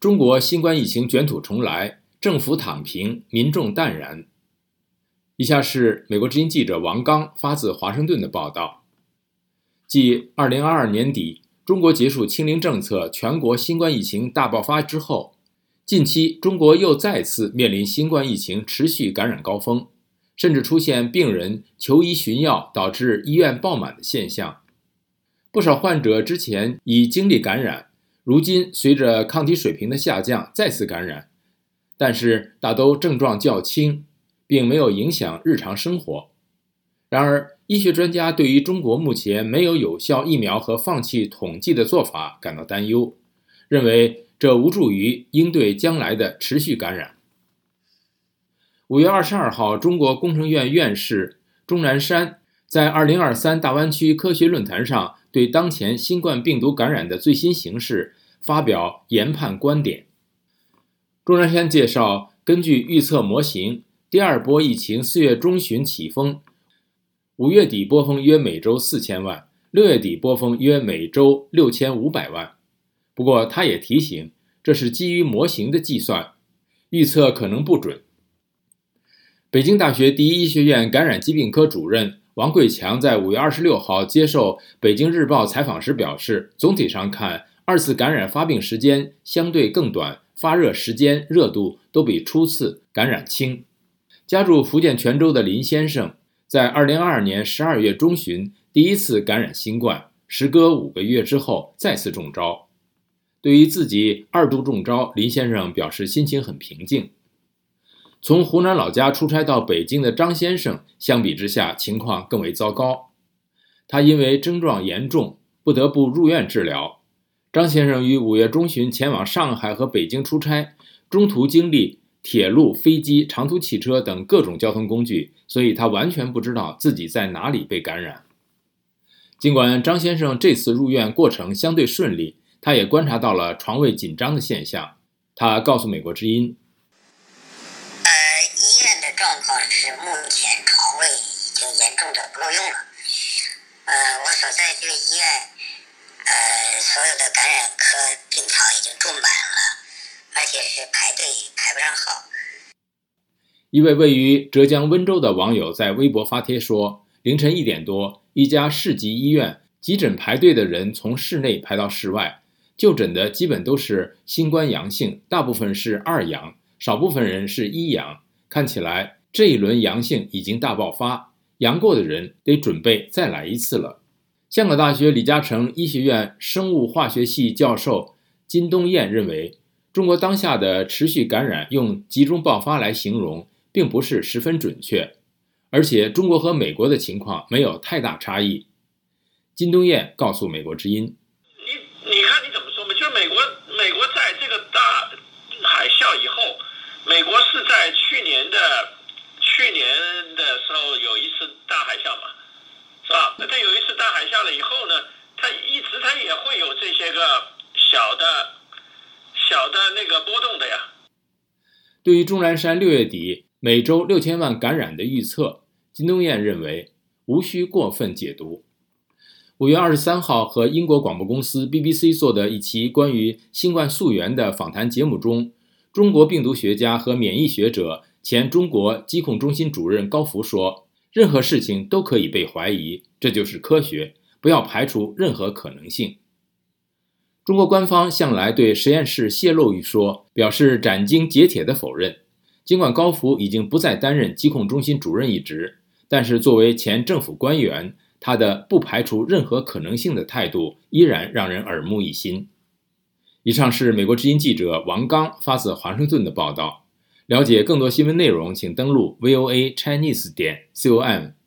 中国新冠疫情卷土重来，政府躺平，民众淡然。以下是美国之音记者王刚发自华盛顿的报道：继2022年底中国结束清零政策、全国新冠疫情大爆发之后，近期中国又再次面临新冠疫情持续感染高峰，甚至出现病人求医寻药导致医院爆满的现象。不少患者之前已经历感染。如今，随着抗体水平的下降，再次感染，但是大都症状较轻，并没有影响日常生活。然而，医学专家对于中国目前没有有效疫苗和放弃统计的做法感到担忧，认为这无助于应对将来的持续感染。五月二十二号，中国工程院院士钟南山在二零二三大湾区科学论坛上对当前新冠病毒感染的最新形势。发表研判观点。钟南山介绍，根据预测模型，第二波疫情四月中旬起风，五月底波峰约每周四千万，六月底波峰约每周六千五百万。不过，他也提醒，这是基于模型的计算，预测可能不准。北京大学第一医学院感染疾病科主任王贵强在五月二十六号接受《北京日报》采访时表示，总体上看。二次感染发病时间相对更短，发热时间、热度都比初次感染轻。家住福建泉州的林先生，在2022年12月中旬第一次感染新冠，时隔五个月之后再次中招。对于自己二度中招，林先生表示心情很平静。从湖南老家出差到北京的张先生，相比之下情况更为糟糕。他因为症状严重，不得不入院治疗。张先生于五月中旬前往上海和北京出差，中途经历铁路、飞机、长途汽车等各种交通工具，所以他完全不知道自己在哪里被感染。尽管张先生这次入院过程相对顺利，他也观察到了床位紧张的现象。他告诉美国之音：“，状况是目前床位已经严重的不够用了。呃，我所在这个医院。”呃，所有的感染科病床已经住满了，而且是排队排不上号。一位位于浙江温州的网友在微博发帖说：“凌晨一点多，一家市级医院急诊排队的人从室内排到室外，就诊的基本都是新冠阳性，大部分是二阳，少部分人是一阳。看起来这一轮阳性已经大爆发，阳过的人得准备再来一次了。”香港大学李嘉诚医学院生物化学系教授金东彦认为，中国当下的持续感染用集中爆发来形容，并不是十分准确，而且中国和美国的情况没有太大差异。金东彦告诉美国之音：“你你看你怎么说嘛？就是美国，美国在这个大海啸以后，美国是在去年的去年的时候有一次大海啸嘛。”是吧？那它有一次大海啸了以后呢，它一直它也会有这些个小的、小的那个波动的呀。对于钟南山六月底每周六千万感染的预测，金东彦认为无需过分解读。五月二十三号和英国广播公司 BBC 做的一期关于新冠溯源的访谈节目中，中国病毒学家和免疫学者、前中国疾控中心主任高福说。任何事情都可以被怀疑，这就是科学。不要排除任何可能性。中国官方向来对实验室泄露一说表示斩钉截铁的否认。尽管高福已经不再担任疾控中心主任一职，但是作为前政府官员，他的不排除任何可能性的态度依然让人耳目一新。以上是美国之音记者王刚发自华盛顿的报道。了解更多新闻内容，请登录 VOA Chinese 点 com。